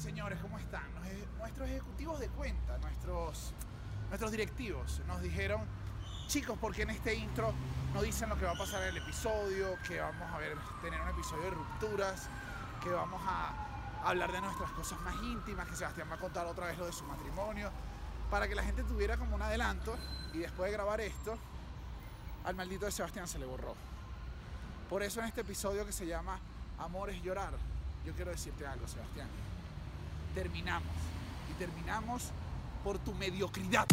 señores, ¿cómo están? nuestros ejecutivos de cuenta, nuestros, nuestros directivos, nos dijeron, chicos, porque en este intro no dicen lo que va a pasar en el episodio, que vamos a ver, tener un episodio de rupturas, que vamos a hablar de nuestras cosas más íntimas, que Sebastián va a contar otra vez lo de su matrimonio, para que la gente tuviera como un adelanto y después de grabar esto, al maldito de Sebastián se le borró. Por eso en este episodio que se llama Amor es llorar, yo quiero decirte algo, Sebastián. Terminamos. Y terminamos por tu mediocridad.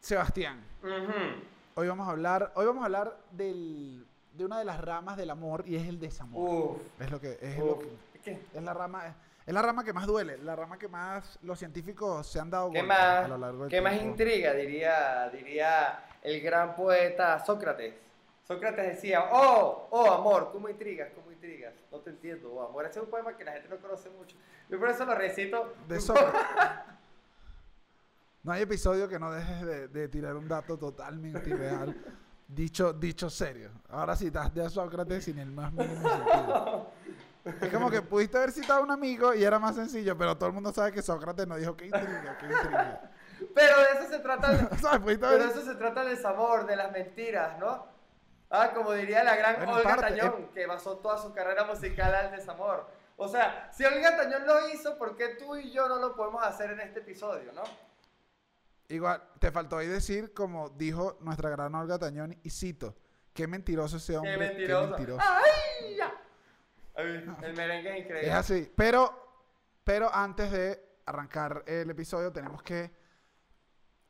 Sebastián, hoy vamos a hablar, hoy vamos a hablar del, de una de las ramas del amor y es el desamor. Es lo que es, lo que, es la rama es la rama que más duele, la rama que más los científicos se han dado ¿Qué más, a lo largo del ¿Qué más intriga, diría, diría el gran poeta Sócrates? Sócrates decía, oh, oh, amor, ¿cómo intrigas? ¿Cómo intrigas? No te entiendo, oh, amor. Ese es un poema que la gente no conoce mucho. Yo por eso lo recito. De Sócrates. no hay episodio que no dejes de, de tirar un dato totalmente irreal. Dicho, dicho serio. Ahora citas de a Sócrates sin el más mínimo sentido. Es como que pudiste haber citado a un amigo y era más sencillo, pero todo el mundo sabe que Sócrates no dijo que intriga, que intriga. Pero de eso se trata, pero de eso se trata el desamor, de las mentiras, ¿no? Ah, como diría la gran Olga Tañón, eh. que basó toda su carrera musical al desamor. O sea, si Olga Tañón lo hizo, ¿por qué tú y yo no lo podemos hacer en este episodio, no? Igual, te faltó ahí decir, como dijo nuestra gran Olga Tañón, y cito, qué mentiroso ese hombre. Qué mentiroso. Qué mentiroso. ¡Ay! El merengue es increíble. Es así. Pero, pero antes de arrancar el episodio, tenemos que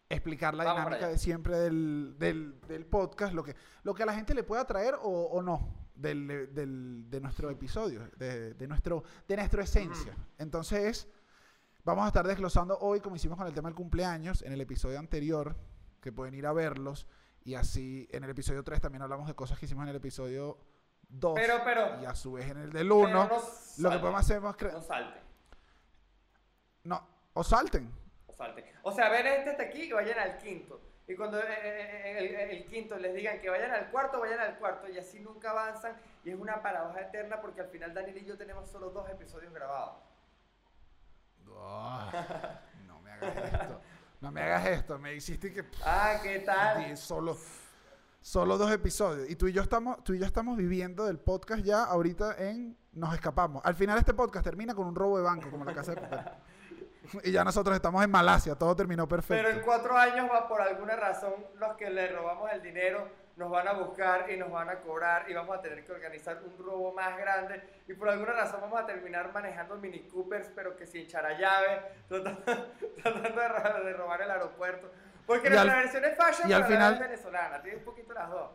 explicar la dinámica de siempre del, del, podcast, lo que, lo que a la gente le pueda traer o, o no del, del, de nuestro episodio, de, de, nuestro, de nuestra esencia. Entonces, vamos a estar desglosando hoy, como hicimos con el tema del cumpleaños, en el episodio anterior, que pueden ir a verlos, y así en el episodio 3 también hablamos de cosas que hicimos en el episodio 2 pero, pero, y a su vez en el del 1, lo que podemos hacer es... No salten. No, o salten. O salten. O sea, ven este hasta aquí y vayan al quinto. Y cuando eh, eh, eh, el, quinto les digan que vayan al cuarto, vayan al cuarto. Y así nunca avanzan. Y es una paradoja eterna porque al final Daniel y yo tenemos solo dos episodios grabados. no me hagas esto. No me hagas esto. Me hiciste que... Ah, ¿qué tal? Solo... Solo dos episodios. Y tú y yo estamos, tú y yo estamos viviendo del podcast ya ahorita en Nos Escapamos. Al final este podcast termina con un robo de banco, como la casa de papel. y ya nosotros estamos en Malasia, todo terminó perfecto. Pero en cuatro años va por alguna razón los que le robamos el dinero nos van a buscar y nos van a cobrar y vamos a tener que organizar un robo más grande y por alguna razón vamos a terminar manejando Mini Coopers pero que sin echar a llave, tratando, de robar el aeropuerto. Porque la versión es fashion, y al final, es venezolana. Tiene un poquito las dos.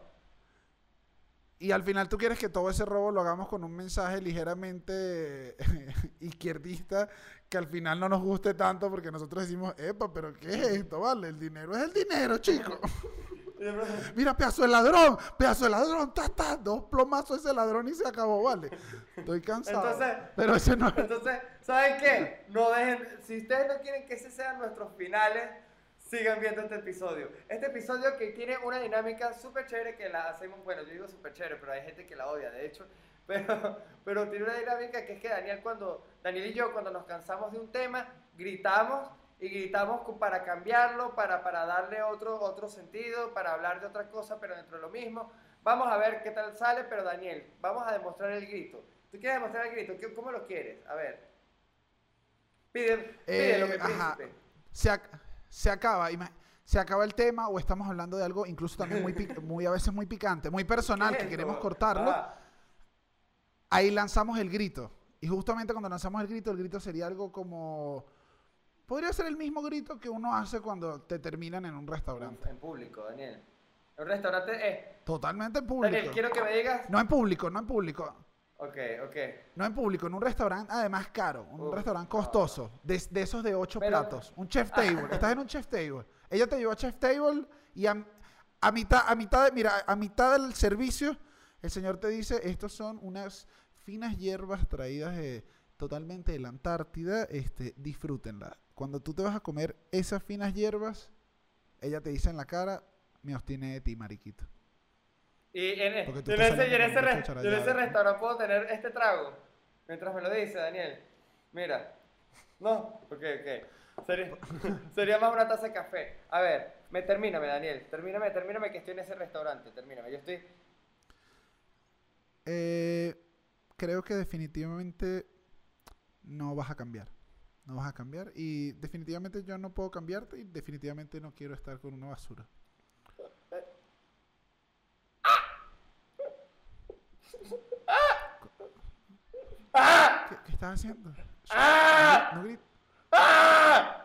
Y al final tú quieres que todo ese robo lo hagamos con un mensaje ligeramente izquierdista que al final no nos guste tanto porque nosotros decimos, epa, pero ¿qué es esto? Vale, el dinero es el dinero, chico. Mira, pedazo de ladrón, pedazo de ladrón, ta, ta, dos plomazos ese ladrón y se acabó, vale. Estoy cansado. Entonces, pero ese no Entonces, ¿saben qué? No dejen, si ustedes no quieren que ese sean nuestros finales, sigan viendo este episodio. Este episodio que tiene una dinámica súper chévere que la hacemos, bueno, yo digo súper chévere, pero hay gente que la odia, de hecho. Pero, pero tiene una dinámica que es que Daniel, cuando, Daniel y yo, cuando nos cansamos de un tema, gritamos y gritamos para cambiarlo, para, para darle otro, otro sentido, para hablar de otra cosa, pero dentro de lo mismo. Vamos a ver qué tal sale, pero Daniel, vamos a demostrar el grito. ¿Tú quieres demostrar el grito? ¿Cómo lo quieres? A ver. Pide, pide lo que príncipe. Se, se acaba, se acaba el tema o estamos hablando de algo incluso también muy, muy a veces muy picante, muy personal, que queremos cortarlo, ah. ahí lanzamos el grito. Y justamente cuando lanzamos el grito, el grito sería algo como... Podría ser el mismo grito que uno hace cuando te terminan en un restaurante. En público, Daniel. Un restaurante es... Totalmente en público. Daniel, quiero que me digas... No en público, no en público. Ok, ok. No en público, en un restaurante además caro, un restaurante costoso, de, esos de ocho platos, un chef table. Estás en un chef table. Ella te llevó a chef table y a, mitad, a mitad, de, mira, a mitad del servicio, el señor te dice, estos son unas finas hierbas traídas de, totalmente de la Antártida, este, disfrútenla. Cuando tú te vas a comer esas finas hierbas, ella te dice en la cara, me obstiene de ti, mariquito. Y en, tú en ese, en ese re- en ese restaurante puedo tener este trago. Mientras me lo dice, Daniel. Mira. No, ok, ok. Sería, sería más una taza de café. A ver, me termíname, Daniel. Termíname, termíname que estoy en ese restaurante. Termíname. Yo estoy. Eh, creo que definitivamente no vas a cambiar. No vas a cambiar. Y definitivamente yo no puedo cambiarte y definitivamente no quiero estar con una basura. ¿Qué, qué estás haciendo? ¡Ah! No gri- ¡Ah!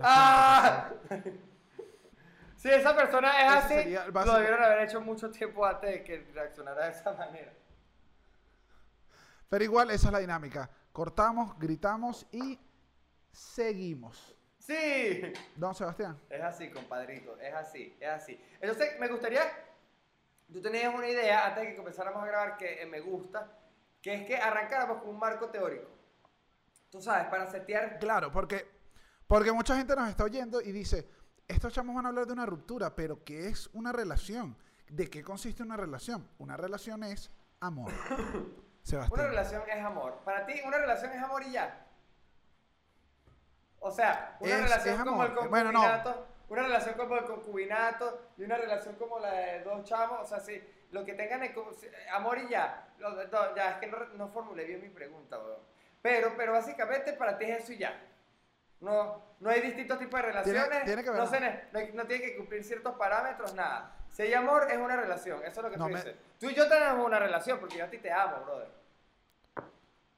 ¡Ah! Si esa persona es así, sería lo debieron haber hecho mucho tiempo antes de que reaccionara de esa manera. Pero igual esa es la dinámica. Cortamos, gritamos y seguimos. ¡Sí! Don Sebastián. Es así, compadrito, es así, es así. Entonces, me gustaría, tú tenías una idea antes de que comenzáramos a grabar que eh, me gusta, que es que arrancáramos con un marco teórico. Tú sabes, para setear... Claro, porque, porque mucha gente nos está oyendo y dice, estos chamos van a hablar de una ruptura, pero ¿qué es una relación? ¿De qué consiste una relación? Una relación es amor. Sebastián. Una relación es amor. Para ti, una relación es amor y ya. O sea, una Es- relación es como el amor. Bueno, no. concubinato, una relación como el concubinato y una relación como la de dos chamos, o sea, sí, lo que tengan es como- amor y ya. Lo- no, ya, es que no, no formulé bien mi pregunta, weón. Pero, pero básicamente para ti es eso y ya. No, no hay distintos tipos de relaciones, tiene que ver- no, se tiene que cumplir ciertos parámetros, nada. Si hay amor, es una relación, eso es lo que tú me- dices. Tú y yo tenemos una relación porque yo a ti te amo, brother.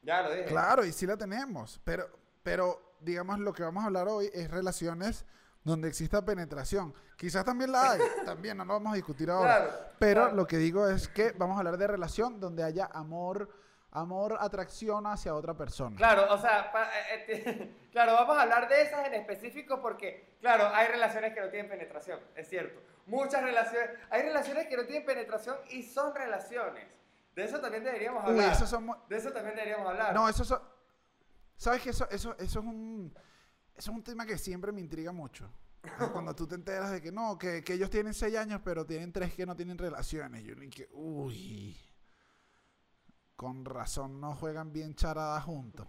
Ya lo dije. Claro, y sí la tenemos, pero, pero digamos lo que vamos a hablar hoy es relaciones donde exista penetración. Quizás también la hay, también no lo vamos a discutir ahora. Claro, pero claro. lo que digo es que vamos a hablar de relación donde haya amor, amor, atracción hacia otra persona. Claro, o sea, pa- eh, eh, claro, vamos a hablar de esas en específico porque, claro, hay relaciones que no tienen penetración, es cierto. Muchas relaciones, hay relaciones que no tienen penetración y son relaciones. De eso también deberíamos Uy, hablar. son mu- De eso también deberíamos hablar. No, eso, so- ¿sabes que eso, eso, eso es un, eso es un tema que siempre me intriga mucho. Cuando tú te enteras de que no, que, que ellos tienen seis años, pero tienen tres que no tienen relaciones. Yo ni que, uy, con razón no juegan bien charadas juntos.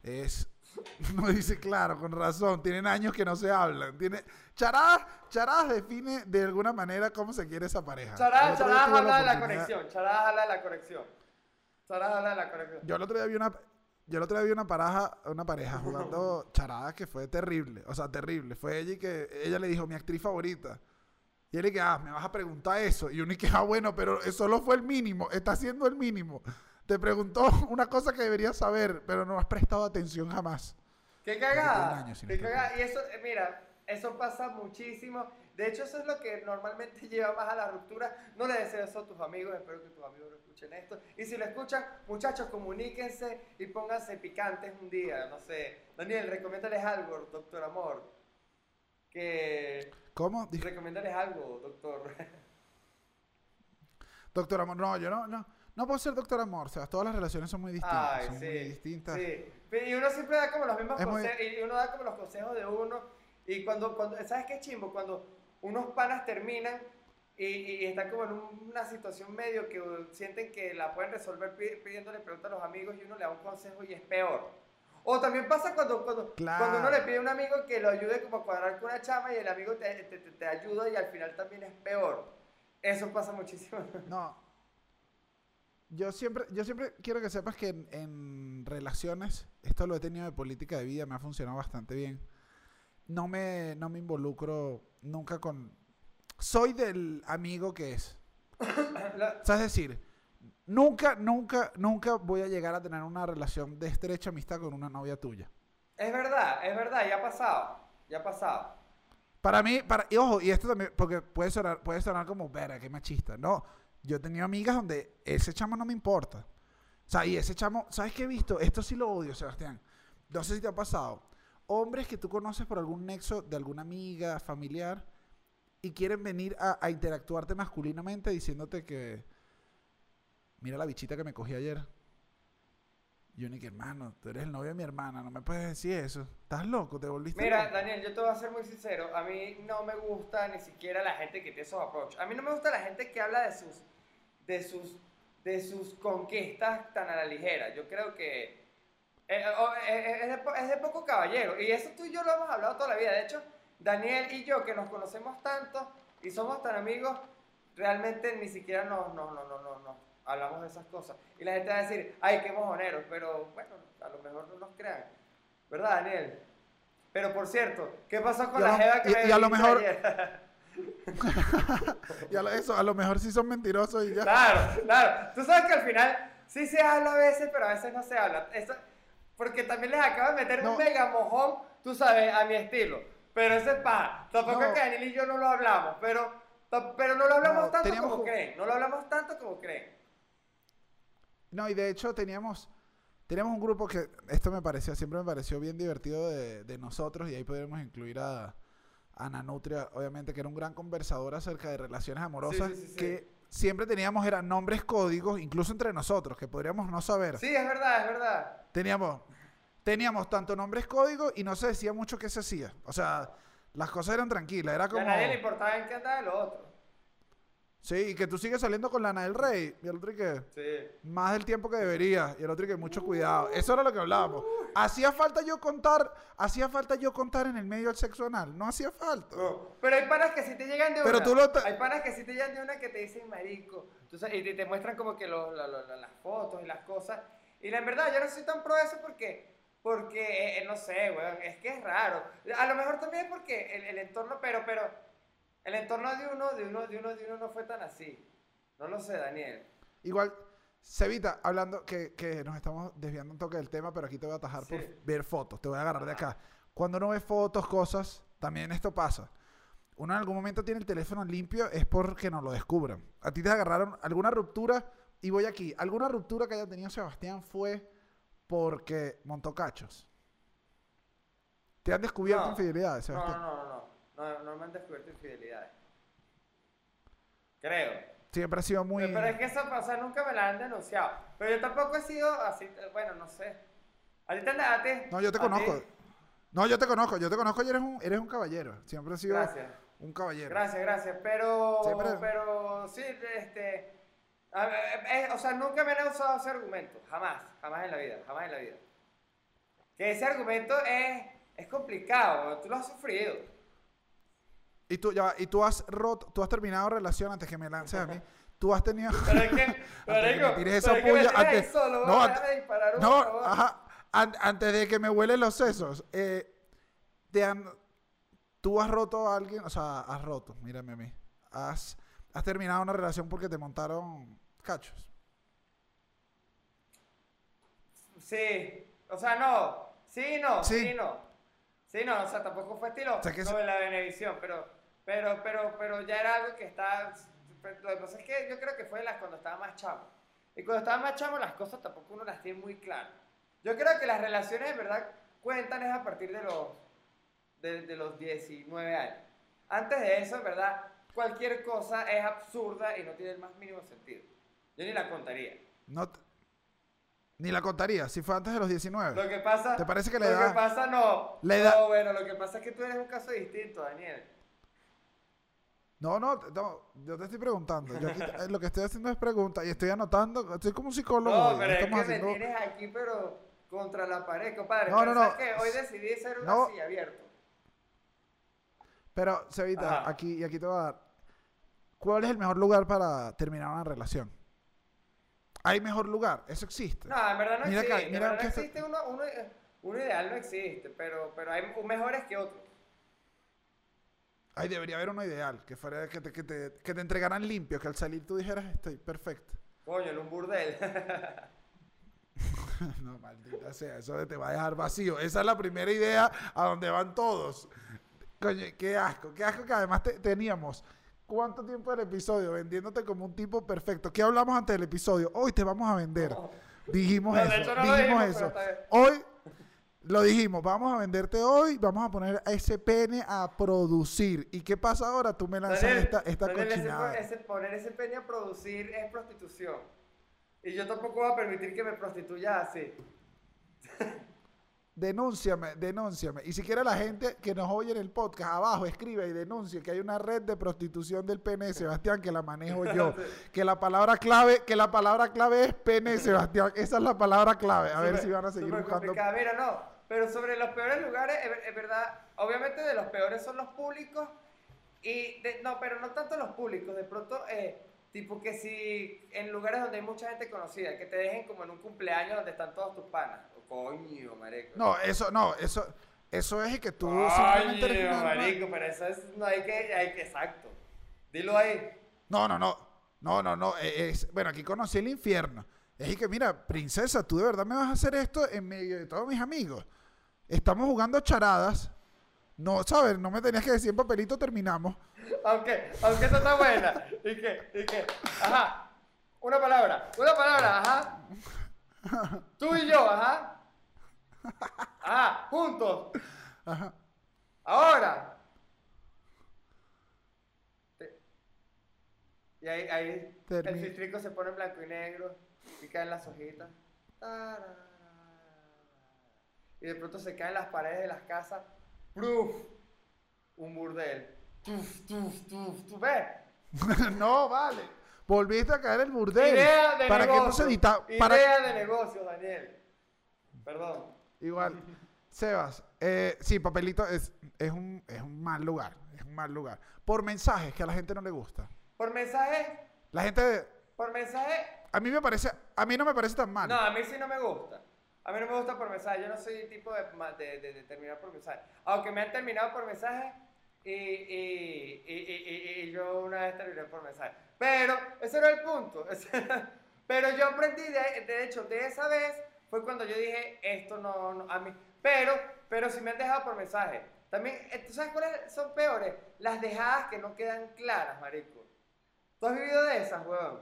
Es, no dice claro, con razón, tienen años que no se hablan. Tiene, charadas, charadas define de alguna manera cómo se quiere esa pareja. Chará tuve habla de la conexión. Chará habla de la conexión. Chará habla de la conexión. Yo el otro día vi una, yo el otro día vi una pareja, una pareja jugando charada que fue terrible, o sea, terrible. Fue ella y que ella le dijo mi actriz favorita. Y él y que, ah, me vas a preguntar eso. Y uno y que, ah, bueno, pero eso solo fue el mínimo, está haciendo el mínimo. Te preguntó una cosa que deberías saber, pero no has prestado atención jamás. ¡Qué cagada! años sin ¡Qué estar cagada! Y eso, eh, mira, eso pasa muchísimo. De hecho, eso es lo que normalmente lleva más a la ruptura. No le deseo eso a tus amigos, espero que tus amigos no escuchen esto. Y si lo escuchan, muchachos, comuníquense y pónganse picantes un día. No sé, Daniel, recomiéndales algo, doctor Amor. Que... ¿Cómo? Recomiéndales algo, doctor. doctor Amor, no, yo no, no. No puedo ser doctor Amor, o sea, todas las relaciones son muy distintas. Ay, son sí, muy distintas. sí. Y uno siempre da como los mismos muy- consejos, y uno da como los consejos de uno. Y cuando, cuando ¿sabes qué chimbo? Cuando unos panas terminan y, están como en un- una situación medio que sienten que la pueden resolver pi- pidiéndole preguntas a los amigos y uno le da un consejo y es peor. O también pasa cuando, cuando, Claro. cuando uno le pide a un amigo que lo ayude como a cuadrar con una chama y el amigo te, te- te- te ayuda y al final también es peor. Eso pasa muchísimo. No. Yo siempre, yo siempre quiero que sepas que en, en relaciones, esto lo he tenido de política de vida, me ha funcionado bastante bien. No me, no me involucro nunca con... Soy del amigo que es. La- O sea, es decir, nunca, nunca, nunca voy a llegar a tener una relación de estrecha amistad con una novia tuya. es verdad, es verdad, ya ha pasado. Ya ha pasado. Para mí, para, y ojo, y esto también, porque puede sonar, puede sonar como, verga, qué machista. No, yo he tenido amigas donde ese chamo no me importa. O sea, y ese chamo, ¿sabes qué he visto? Esto sí lo odio, Sebastián. No sé si te ha pasado. Hombres que tú conoces por algún nexo de alguna amiga, familiar, y quieren venir a, a interactuarte masculinamente diciéndote que mira la bichita que me cogí ayer. Y yo ni que hermano, tú eres el novio de mi hermana, no me puedes decir eso. ¿Estás loco? ¿Te volviste Mira, loco? Daniel, yo te voy a ser muy sincero. A mí no me gusta ni siquiera la gente que tiene esos approach. A mí no me gusta la gente que habla de sus, de sus, de sus conquistas tan a la ligera. Yo creo que eh, oh, eh, eh, es, de, es de poco caballero. Y eso tú y yo lo hemos hablado toda la vida. De hecho, Daniel y yo, que nos conocemos tanto y somos tan amigos, realmente ni siquiera nos, no, no, no, no, no hablamos de esas cosas. Y la gente va a decir, ay, qué mojoneros. Pero bueno, a lo mejor no nos crean. ¿Verdad, Daniel? Pero por cierto, ¿qué pasó con la jeva que y- me y a lo mejor- ayer? Y a lo- eso, a lo mejor sí son mentirosos y ya. Claro, claro. Tú sabes que al final sí se habla a veces, pero a veces no se habla. Eso- porque también les acabo de meter No. un mega mojón, tú sabes, a mi estilo. Pero ese es paja. Tampoco No. es que Daniel y yo no lo hablamos, pero, pero no lo hablamos No, tanto como creen. No lo hablamos tanto como creen. No, y de hecho teníamos, teníamos un grupo que esto me pareció, siempre me pareció bien divertido de, de nosotros y ahí podríamos incluir a, a Ana Nutria, obviamente, que era un gran conversador acerca de relaciones amorosas, sí, sí, sí. que siempre teníamos, eran nombres códigos, incluso entre nosotros, que podríamos no saber. Sí, es verdad, es verdad. Teníamos, teníamos tanto nombres códigos y no se decía mucho qué se hacía. O sea, las cosas eran tranquilas, era Y como... a nadie le importaba en qué andaba el otro. Sí, y que tú sigues saliendo con Lana del Rey, y el otro y que... Sí. Más del tiempo que debería. Y el otro y que mucho cuidado. Eso era lo que hablábamos. Hacía falta yo contar, hacía falta yo contar en el medio del sexo anal. No hacía falta. No, pero hay panas que sí te llegan de Pero una. tú lo Hay panas que sí te llegan de una que te dicen marico. Sabes, y te, te muestran como que lo- la- la- la- las fotos y las cosas. Y la verdad, yo no soy tan pro de eso porque, porque eh, no sé, weón, es que es raro. A lo mejor también es porque el, el entorno, pero, pero, el entorno de uno, de uno, de uno, de uno no fue tan así. No lo sé, Daniel. Igual, Cevita, hablando que, que nos estamos desviando un toque del tema, pero aquí te voy a atajar por ver fotos. Te voy a agarrar de acá. Cuando uno ve fotos, cosas, también esto pasa. Uno en algún momento tiene el teléfono limpio, es porque no lo descubran. A ti te agarraron alguna ruptura, y voy aquí. ¿Alguna ruptura que haya tenido Sebastián fue porque montó cachos? ¿Te han descubierto No. infidelidades, Sebastián? no, no, no, no, no me han descubierto infidelidades. Creo. Siempre ha sido muy... Pero es que eso pasa, nunca me la han denunciado. Pero yo tampoco he sido así, eh, bueno, no sé. ¿A ti te han a ti? No, yo te ¿A conozco. ti? No, yo te conozco. Yo te conozco y eres un, eres un caballero. Siempre has sido Gracias, un caballero. gracias, gracias. Pero, Siempre- pero sí, este, a ver, eh, o sea, nunca me han usado ese argumento. Jamás, jamás en la vida, jamás en la vida. Que ese argumento es, es complicado, tú lo has sufrido. Y tú, ya, y tú has roto, tú has terminado relación antes que me lances a mí. Tú has tenido... Pero es que, Antes pero de que digo, me pero esa es que me puya, antes- solo, no, a antes- No, ajá. An- antes de que me huelen los sesos, eh, te han, tú has roto a alguien, o sea, has roto, mírame a mí. Has, has terminado una relación porque te montaron cachos. Sí, o sea, no, sí, no, Sí. sí, no. Sí, no, o sea, tampoco fue estilo O sea, que en la Benevisión, pero, pero, pero, pero ya era algo que está, lo que pasa es que yo creo que fue las cuando estaba más chamo. Y cuando estaba más chamo las cosas tampoco uno las tiene muy claras. Yo creo que las relaciones de verdad cuentan es a partir de los, de, de los 19 años. Antes de eso, en verdad, cualquier cosa es absurda y no tiene el más mínimo sentido. Yo ni la contaría. No ni la contaría, si fue antes de los 19. Lo que pasa. ¿Te parece que la Lo edad- que pasa no. la edad- No, bueno, lo que pasa es que tú eres un caso distinto, Daniel. No, no, no, yo te estoy preguntando. Yo aquí eh, lo que estoy haciendo es preguntas y estoy anotando. Estoy como un psicólogo. No, pero es que me tienes aquí, pero contra la pared, compadre. No, Pero no, no. ¿sabes qué? Hoy decidí ser un No. así abierto. Pero, Cevita, Ajá. aquí, y aquí te voy a dar. ¿Cuál es el mejor lugar para terminar una relación? ¿Hay mejor lugar? Eso existe. No, en verdad no Mira acá, existe. mira en verdad no existe uno, uno, uno ideal, no existe, pero, pero hay mejores que otros. Ay, debería haber uno ideal, que fuera que te, que te, que te entregaran limpio, que al salir tú dijeras, estoy perfecto. Coño, en un burdel. no, maldita sea, eso te va a dejar vacío. Esa es la primera idea a donde van todos. Coño, qué asco, qué asco que además te- teníamos. ¿Cuánto tiempo del episodio vendiéndote como un tipo perfecto? ¿Qué hablamos antes del episodio? Hoy te vamos a vender. No. Dijimos No, eso, no dijimos dijimos, eso. Hoy lo dijimos, vamos a venderte hoy, vamos a poner a ese pene a producir. ¿Y qué pasa ahora? Tú me lanzas Daniel, esta, esta Daniel, cochinada. ese- poner ese peña a producir es prostitución. Y yo tampoco voy a permitir que me prostituya así. Denúnciame, denúnciame. Y si quiere la gente que nos oye en el podcast, abajo escribe y denuncie que hay una red de prostitución del pene Sebastián que la manejo yo. Que la palabra clave, que la palabra clave es pene Sebastián. Esa es la palabra clave. A ver si van a seguir buscando. Mira, no, pero sobre los peores lugares, es, es verdad, obviamente de los peores son los públicos, y de- no, pero no tanto los públicos, de pronto, eh, tipo que si en lugares donde hay mucha gente conocida, que te dejen como en un cumpleaños donde están todos tus panas, coño, marico. No, eso, no, eso, eso es que tú simplemente eres Coño, alma- marico, pero eso es, no hay que, hay que, exacto. Dilo ahí. No, no, no. No, no, no. eh, Es, bueno, aquí conocí el infierno. Es que, mira, princesa, tú de verdad me vas a hacer esto en medio de todos mis amigos. Estamos jugando charadas. No, ¿sabes? No me tenías que decir en papelito, terminamos. Aunque, aunque esa está buena. ¿Y qué? ¿Y qué? Ajá. Una palabra. Una palabra, ajá. Tú y yo, ajá. Ajá, juntos. Ajá. Ahora. Y ahí, ahí el filtrico se pone en blanco y negro y caen las hojitas. Y de pronto se caen las paredes de las casas. ¡Proof! Un burdel. Tuf, tuf, tuf, tuf. ¿Ves? no, vale. Volviste a caer el burdel. Idea de ¿Para qué no negocio. se edita? Idea Para... de negocio, Daniel. Perdón. Igual. Sebas, eh, sí, papelito es, es, un, es un mal lugar. Es un mal lugar. Por mensajes que a la gente no le gusta. Por mensaje, La gente. por mensaje, A mí me parece. A mí no me parece tan mal. No, a mí sí no me gusta. A mí no me gusta por mensaje. Yo no soy el tipo de, ma- de, de- de terminar por mensaje. Aunque me han terminado por mensaje y, y, y, y- y- y yo una vez terminé por mensaje. Pero ese era el punto. Pero yo aprendí, de, de hecho, de esa vez fue cuando yo dije, esto no, no, a mí. Pero, pero si me han dejado por mensaje. También, eh, ¿tú sabes cuáles son peores? Las dejadas que no quedan claras, marico. ¿Tú has vivido de esas, huevón?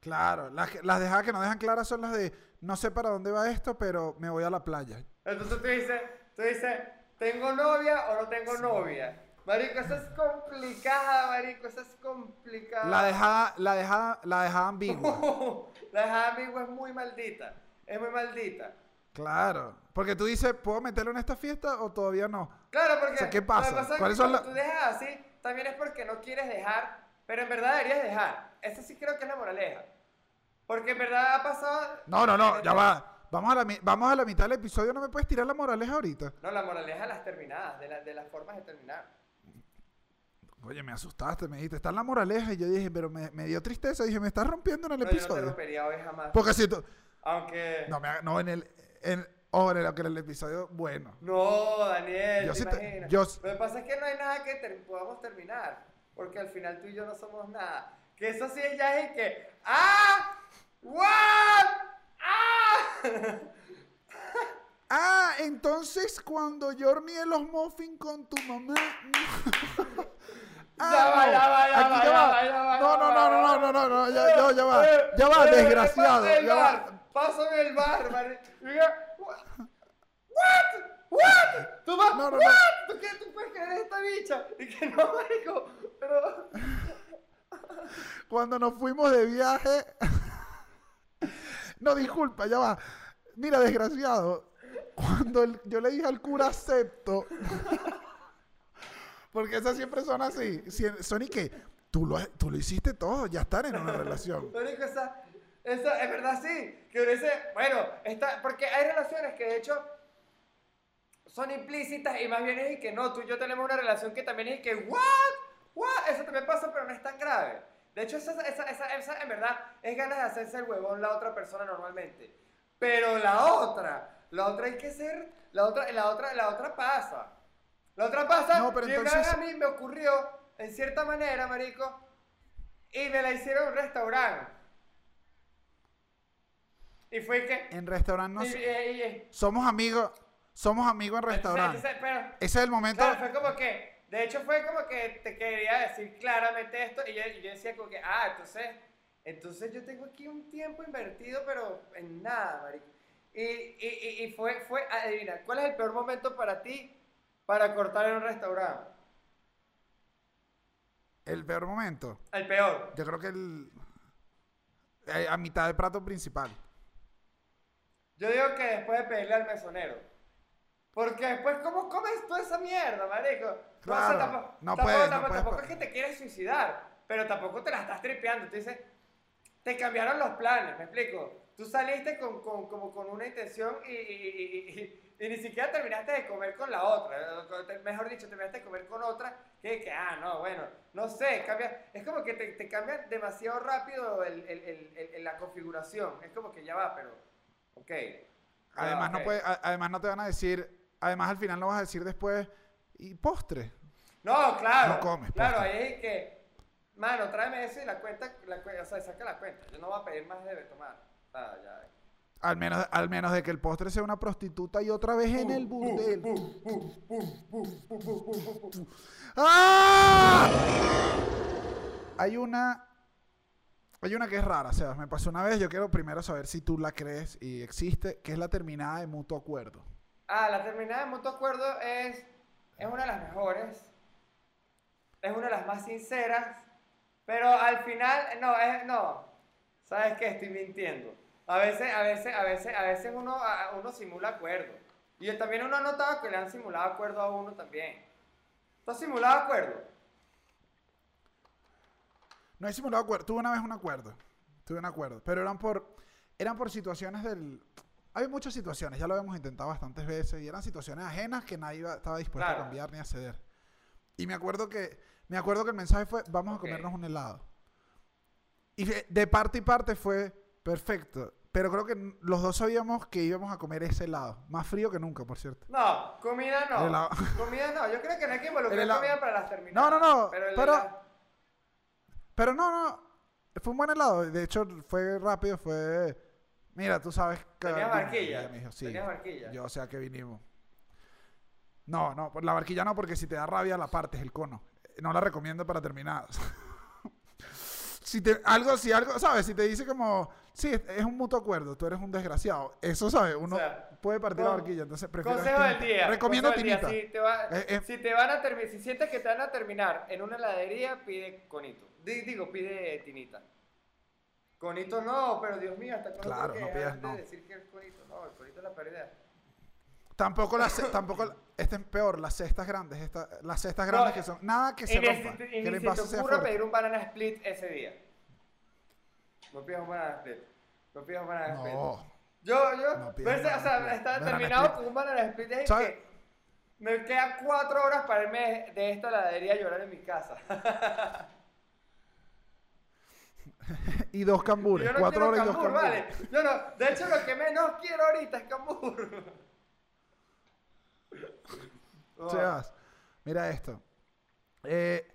Claro, las, las dejadas que no dejan claras son las de no sé para dónde va esto, pero me voy a la playa. Entonces tú dices, tú dices, ¿tengo novia o no tengo novia? Marico, eso es complicada, marico, eso es complicada. La dejada, la dejada, la dejada ambigua. La dejada ambigua es muy maldita, es muy maldita. claro. Porque tú dices, ¿puedo meterlo en esta fiesta o todavía no? Claro, porque O sea, ¿qué pasa? pasa es ¿Cuáles que son cuando la- tú dejas así, también es porque no quieres dejar, pero en verdad deberías dejar. Eso sí creo que es la moraleja. Porque en verdad ha pasado... No, no, no, ya va. Vamos a, la, vamos a la mitad del episodio, no me puedes tirar la moraleja ahorita. No, la moraleja de las terminadas, de, la- de las formas de terminar. Oye, me asustaste, me dijiste, está en la moraleja. Y yo dije, pero me, me dio tristeza. Dije, me estás rompiendo en el No, yo no te episodio. rompería hoy jamás. Porque si tú. Aunque... No, me no, en el. En, oh, en el, en el episodio, bueno. No, Daniel, Yo ¿te sí te- yo- Lo que pasa es que no hay nada que ter- podamos terminar, porque al final tú y yo no somos nada. Que eso sí ya es que ¡Ah! ¿What? ¡Ah! Ah, entonces cuando yo horneé los muffins con tu mamá. Ah, Ya va, ya va, ya va, ya va, ya va, No, no, no, no, no, no, no, ya, ya, ya va. Eh, Ya va, eh, desgraciado. pásame el Ya va. Pásame el bar, man. ¿What? ¿What? ¿Tú vas? No, no, no. ¿What? ¿Tú qué? ¿Tú puedes creer esta bicha? Y que no, marico, pero... Cuando nos fuimos de viaje. No, disculpa, ya va. Mira, desgraciado. Cuando el- yo le dije al cura acepto. Porque esas siempre son así. Son y que tú lo, tú lo hiciste todo, ya están en una relación. Marico, esa, esa, es verdad, sí. Que dice, bueno, está, porque hay relaciones que de hecho son implícitas y más bien es y que no, tú y yo tenemos una relación que también es y que, ¿what? ¿what? Eso también pasa, pero no es tan grave. De hecho, esa, esa, esa, esa, en verdad es ganas de hacerse el huevón la otra persona normalmente. Pero la otra, la otra hay que ser, la otra, la otra, la otra pasa. La otra pasa, No, pero y una entonces- vez a mí me ocurrió, en cierta manera, marico, y me la hicieron en un restaurante. Y fue que... En restaurante no y- sé- y- y- somos amigos, somos amigos en restaurante. entonces, pero, Ese es el momento. claro, fue como que, de hecho fue como que te quería decir claramente esto y yo, yo decía como que, ah, entonces, entonces yo tengo aquí un tiempo invertido, pero en nada, marico. Y, y, y fue, fue, adivina, ¿cuál es el peor momento para ti para cortar en un restaurante? El peor momento. El peor. Yo creo que el. eh, A mitad del plato principal. Yo digo que después de pedirle al mesonero. Porque después, ¿cómo comes toda esa mierda, marico? No, o sea, Claro, tampoco, no tampoco- puedes, no puedes tampoco es que te quieres suicidar, pero tampoco te la estás tripeando. Tú dices, te cambiaron los planes, ¿me explico? Tú saliste con, con- como con una intención y, y- y- y- y ni siquiera terminaste de comer con la otra. Mejor dicho, terminaste de comer con otra que, que ah, no, bueno, no sé, cambia. Es como que te, te cambia demasiado rápido el- el- el- la configuración. Es como que ya va, pero, ok. Va, Además, no ok. puede, además, no te van a decir. Además, al final no vas a decir después. Y postre. No, claro. No comes, Claro, postre. ahí es que, mano, tráeme eso y la cuenta, la, o sea, saca la cuenta. Yo no voy a pedir más de tomar. Sea, ya. Al menos, al menos de que el postre sea una prostituta y otra vez en el burdel. ¡Ah! Hay una. Hay una que es rara, Sebas. Me pasó una vez. Yo quiero primero saber si tú la crees y existe, que es la terminada de mutuo acuerdo. Ah, la terminada de mutuo acuerdo es, es una de las mejores. Es una de las más sinceras. Pero al final, no, es, no. ¿Sabes qué? Estoy mintiendo. A veces, a veces, a veces, a veces uno, a- uno simula acuerdo. Y también uno ha notado que le han simulado acuerdo a uno también. ¿Tú has simulado acuerdo? No he simulado acuerdo. Tuve una vez un acuerdo. Tuve un acuerdo. Pero eran por. Eran por situaciones del. Hay muchas situaciones, ya lo habíamos intentado bastantes veces. Y eran situaciones ajenas que nadie iba- estaba dispuesto Claro. a cambiar ni a ceder. Y me acuerdo que. Me acuerdo que el mensaje fue: vamos a Ok. comernos un helado. Y de parte y parte fue perfecto. Pero creo que los dos sabíamos que íbamos a comer ese helado. Más frío que nunca, por cierto. No, comida no. El helado. Comida no. Yo creo que no hay que involucrar El comida para las terminadas. No, no, no, Pero, pero- no, no. Fue un buen helado. De hecho, fue rápido. Fue. Mira, tú sabes que. Tenías vinimos". barquilla. Me dijo, sí. Tenías barquilla. Yo, o sea, que vinimos. No, no, por la barquilla no, porque si te da rabia la parte es el cono. No la recomiendo para terminadas. si te, algo, si algo, ¿sabes? Si te dice como, sí, es, un mutuo acuerdo, tú eres un desgraciado. Eso, ¿sabes? Uno O sea, puede partir la con- barquilla, entonces prefiero Consejo del día. Recomiendo tinita. Si te, va- Eh, eh. si te van a terminar, si sientes que te van a terminar en una heladería, pide conito. Di- Digo, pide tinita. Conito no, pero Dios mío, hasta cuándo Claro, tengo no que pidas de no. decir que es conito. No, el conito es la pérdida. Tampoco las, tampoco, la- este es peor, las cestas grandes, esta- las cestas No, grandes que son, nada que se rompa, y que si te ocurra pedir un banana split ese día. No pidas un split. No pidas un split. No, Yo, yo, No verse- o sea, Banana terminado con un banana split ¿Sabes? que me quedan cuatro horas para irme de esta heladería a llorar en mi casa. y dos cambures, yo no cuatro horas y dos cambur, cambures. vale. Yo no, de hecho lo que menos quiero ahorita es cambur. Sebas, mira esto. Eh,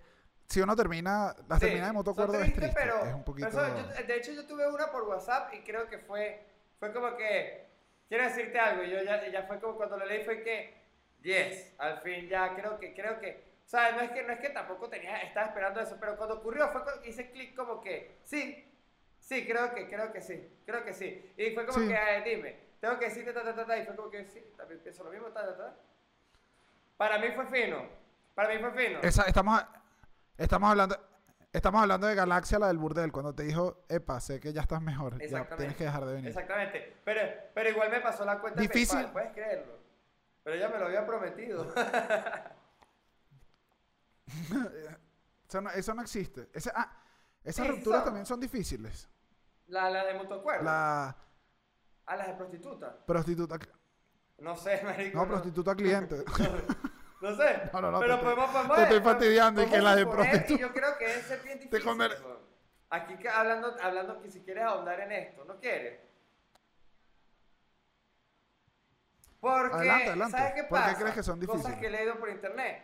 si uno termina, la sí, termina de moto son acuerdo es triste, pero- es un poquito... pero, ¿sabes? Yo- de hecho yo tuve una por WhatsApp y creo que fue, fue como que, quiero decirte algo, y yo ya, ya fue como cuando lo leí fue que, yes, al fin ya creo que, creo que, o sea, no es que, no es que tampoco tenía, estaba esperando eso, pero cuando ocurrió fue cuando hice clic como que, sí, sí, creo que, creo que sí, creo que sí. Y fue como Sí. que, "Ay, dime, tengo que decirte ta, ta, ta, ta, y fue como que, sí, también pienso lo mismo, ta, ta, ta. Para mí fue fino, para mí fue fino. Esa- estamos, estamos hablando... Estamos hablando de Galaxia, la del burdel, cuando te dijo, epa, sé que ya estás mejor, ya tienes que dejar de venir. Exactamente. Pero, pero igual me pasó la cuenta Difícil. PayPal, puedes creerlo. Pero ella me lo había prometido. Eso no, eso no existe. Esa- ah, esas rupturas también son difíciles. la, la de mutuo acuerdo. La A las de prostituta. prostituta... No sé, marico. No, prostituta cliente. No sé. No, no, no, pero te podemos, podemos, te estoy podemos- fastidiando y que podemos la de prostituta- yo creo que es bien difícil. comer- weón. Aquí que hablando, hablando que si quieres ahondar en esto, ¿no quieres? Porque, Adelante, adelante. ¿sabes qué ¿Por qué pasa? crees que son Cosas difíciles? que he leído por internet.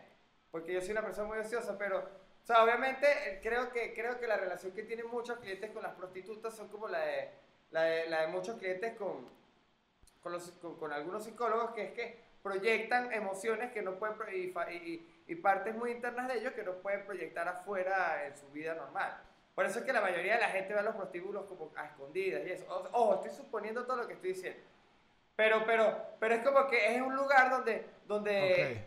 Porque yo soy una persona muy ociosa, pero, o sea, obviamente eh, creo que, creo que la relación que tienen muchos clientes con las prostitutas son como la de, la de, la de muchos clientes con, con, los- con- con algunos psicólogos, que es que proyectan emociones que no pueden, y, y- y- partes muy internas de ellos que no pueden proyectar afuera en su vida normal. Por eso es que la mayoría de la gente ve a los prostíbulos como a escondidas y eso. Ojo, estoy suponiendo todo lo que estoy diciendo. Pero, pero, pero es como que es un lugar donde, donde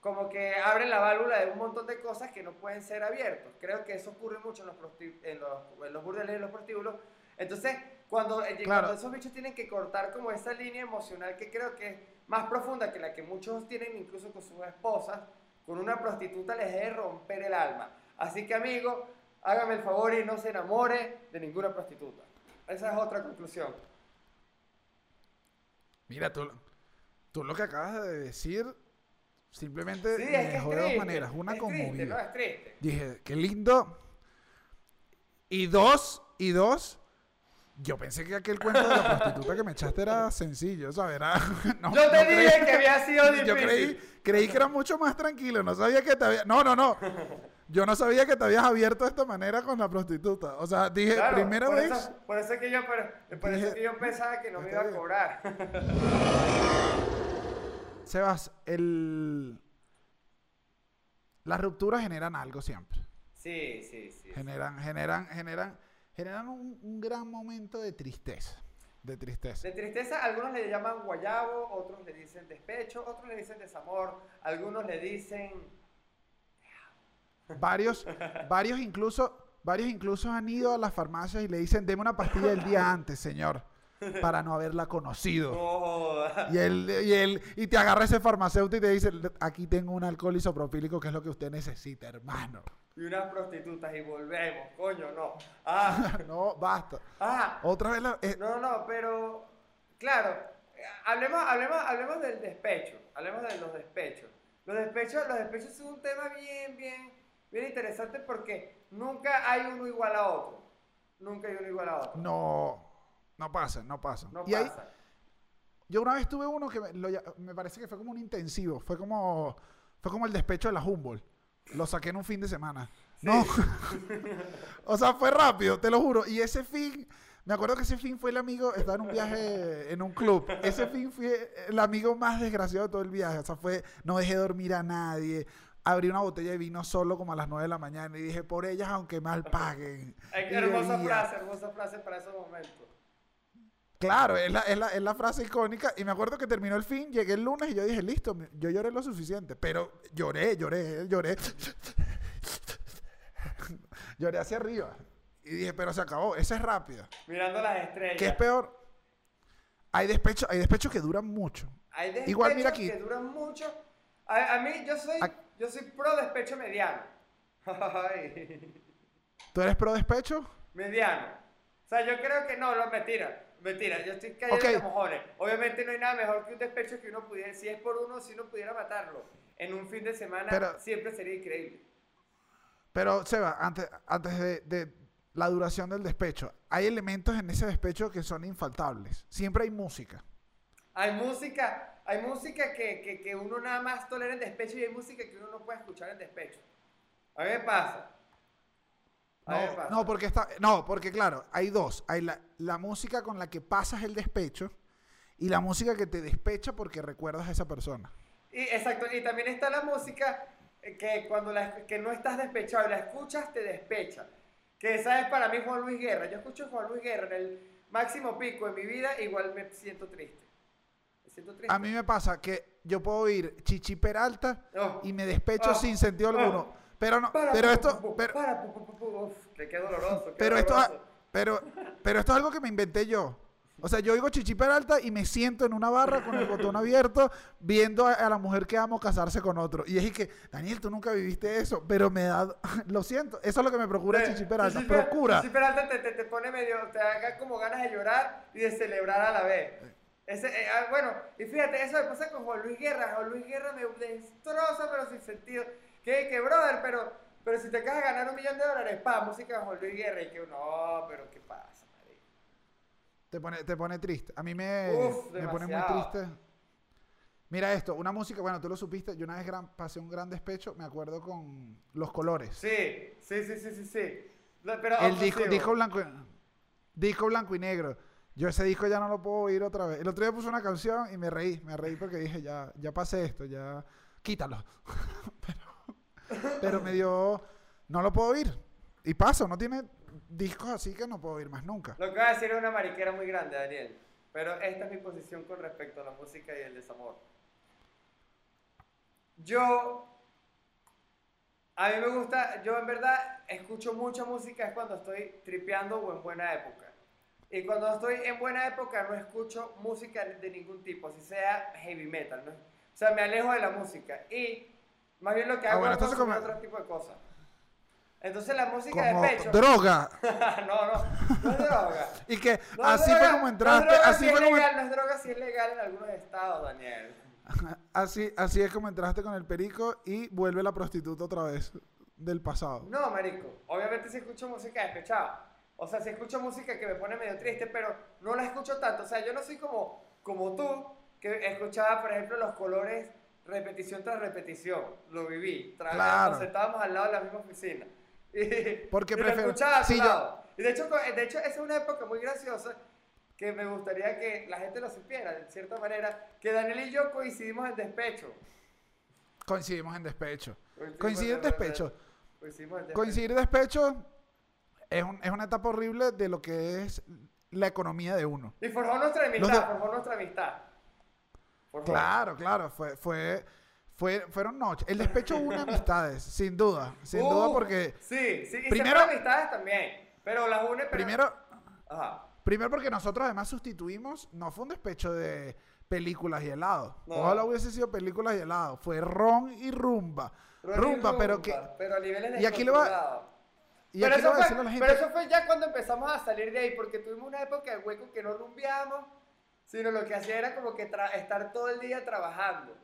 como que abre la válvula de un montón de cosas que no pueden ser abiertos. Creo que eso ocurre mucho en los, en los, en los burdeles y en los prostíbulos. Entonces, cuando, eh, cuando, esos bichos tienen que cortar como esa línea emocional que creo que es más profunda que la que muchos tienen incluso con sus esposas, con una prostituta les debe romper el alma. Así que amigo, hágame el favor y no se enamore de ninguna prostituta. Esa es otra conclusión. Mira, tú, tú lo que acabas de decir simplemente sí, de dos maneras. Una como Dije, qué lindo. Y dos, y dos, yo pensé que aquel cuento de la prostituta que me echaste era sencillo, ¿sabes? Era, yo te dije que había sido difícil. Yo creí, creí que era mucho más tranquilo, no sabía que te había... No, no, no. Yo no sabía que te habías abierto de esta manera con la prostituta. O sea, dije, primera vez... por eso, que yo, por, eso que yo pensaba que no me iba a cobrar. Sebas, el... Las rupturas generan algo siempre. Sí, sí, sí. Generan, generan, generan generan un, gran momento de tristeza. De tristeza. De tristeza, algunos le llaman guayabo, otros le dicen despecho, otros le dicen desamor, algunos le dicen... Varios, varios incluso, varios incluso han ido a las farmacias y le dicen, deme una pastilla el día antes, señor para no haberla conocido. y, él, y, él, y te agarra ese farmacéutico y te dice, aquí tengo un alcohol isopropílico que es lo que usted necesita, hermano y unas prostitutas y volvemos, coño, no. Ah. no, basta. Ah. Otra vez la, eh. No, no, pero claro, hablemos, hablemos, hablemos del despecho, hablemos de los despechos. Los despechos, los despechos es un tema bien, bien, bien interesante porque nunca hay uno igual a otro. Nunca hay uno igual a otro. No, no pasa, no pasa. No pasa. yo una vez tuve uno que me, me, parece que fue como un intensivo, fue como, fue como el despecho de la Humboldt. Lo saqué en un fin de semana. No. o sea, fue rápido, te lo juro. Y ese fin, me acuerdo que ese fin fue el amigo, estaba en un viaje en un club. Ese fin fue el amigo más desgraciado de todo el viaje. O sea, fue, no dejé dormir a nadie. Abrí una botella de vino solo como a las 9 de la mañana y dije, por ellas aunque mal paguen. hermosa frase, hermosa frase para esos momentos. Claro, es la, es, la, es la, frase icónica. Y me acuerdo que terminó el fin, llegué el lunes y yo dije, listo, yo lloré lo suficiente. Pero lloré, lloré, lloré. lloré hacia arriba. Y dije, pero se acabó, esa es rápida. Mirando las estrellas. ¿Qué es peor? Hay despechos hay despecho que duran mucho. Hay despechos Igual, mira aquí. que duran mucho. A, mí, yo soy, yo soy pro despecho mediano. ¿Tú eres pro despecho? Mediano. O sea, yo creo que no, no, mentira. Mentira, yo estoy cayendo okay. mojones. Obviamente no hay nada mejor que un despecho que uno pudiera, si es por uno, si uno pudiera matarlo en un fin de semana, siempre sería increíble. Pero, Seba, antes, antes de, la duración del despecho, hay elementos en ese despecho que son infaltables. Siempre hay música. Hay música, hay música que, que uno nada más tolera en despecho y hay música que uno no puede escuchar en despecho. A mí me pasa. No, no, porque está, no, porque claro, hay dos. Hay la, música con la que pasas el despecho y la música que te despecha porque recuerdas a esa persona. Y, exacto, y también está la música que cuando la, que no estás despechado y la escuchas, te despecha. Que esa es para mí Juan Luis Guerra. Yo escucho a Juan Luis Guerra en el máximo pico de mi vida, igual me siento triste. Me siento triste. A mí me pasa que yo puedo oír Chichi Peralta oh. y me despecho oh. sin sentido alguno. Oh. Pero no, pero esto, pero, qué doloroso. pero esto, pero, pero esto es algo que me inventé yo. O sea, yo oigo Chichi Peralta y me siento en una barra con el botón abierto viendo a, la mujer que amo casarse con otro. Y es que, Daniel, tú nunca viviste eso, pero me da... Lo siento, eso es lo que me procura Chichi Peralta. procura. Chichi Peralta te, te, pone medio, te da como ganas de llorar y de celebrar a la vez. Ese, eh, ah, bueno, y fíjate, eso me pasa con Juan Luis Guerra. Juan Luis Guerra me destroza, pero sin sentido. Que, que brother, pero, pero si te acabas de ganar un millón de dólares, pa, música de Juan Luis Guerra, y que no, pero ¿qué pasa, marico? Te pone, te pone triste. A mí me, me pone muy triste. Mira esto, una música, bueno, tú lo supiste, yo una vez gran, pasé un gran despecho, me acuerdo con Los Colores. Sí, sí, sí, sí, sí, sí. Pero, el disco, disco, blanco, disco blanco y negro. Yo ese disco ya no lo puedo oír otra vez. El otro día puse una canción y me reí, me reí porque dije, ya, ya pasé esto, ya quítalo. Pero pero me dio, no lo puedo oír. Y paso, no tiene discos así que no puedo oír más nunca. Lo que va a decir es una mariquera muy grande, Daniel. Pero esta es mi posición con respecto a la música y el desamor. Yo, a mí me gusta, yo en verdad escucho mucha música es cuando estoy tripeando o en buena época. Y cuando estoy en buena época no escucho música de ningún tipo, si sea heavy metal. ¿no? O sea, me alejo de la música. Y más bien lo que Ah, hago bueno, es como- otro tipo de cosas. Entonces la música Como de pecho... droga. no, no, no es droga. Y que No, así droga- fue como entraste, No es droga así si fue es como legal, no es droga si es legal en algunos estados, Daniel. así, así es como entraste con el perico y vuelve la prostituta otra vez del pasado. No, marico. Obviamente si escucho música despechada. O sea, si escucho música que me pone medio triste, pero no la escucho tanto. O sea, yo no soy como, como tú, que escuchaba, por ejemplo, los colores repetición tras repetición. Lo viví. Tra- Claro. Nos sentábamos al lado de la misma oficina. Y, Porque prefiero- sí, yo-. Y de hecho, de hecho, esa es una época muy graciosa que me gustaría que la gente lo supiera, de cierta manera, que Daniel y yo coincidimos en despecho. Coincidimos en despecho. Coincidimos Coincidir en despecho. Coincidimos en despecho. Coincidir en despecho es, un- es una etapa horrible de lo que es la economía de uno. Y forjó nuestra amistad, de- forjó nuestra amistad. Claro, claro, fue, fue, fue, fueron noches. El despecho une amistades, sin duda, sin Uh, duda porque Sí, sí, y primero- amistades también. Pero las une, pero... primero, Ajá. primero porque nosotros además sustituimos, no fue un despecho de películas y helado. No. Ojalá hubiese sido películas y helado, fue ron y rumba. Ron y rumba, pero que Pero a niveles y aquí le va- y pero, aquí le eso voy a fue, decirle a la pero eso fue ya cuando empezamos a salir de ahí, porque tuvimos una época de hueco que no rumbeamos, sino lo que hacía era como que estar todo el día trabajando.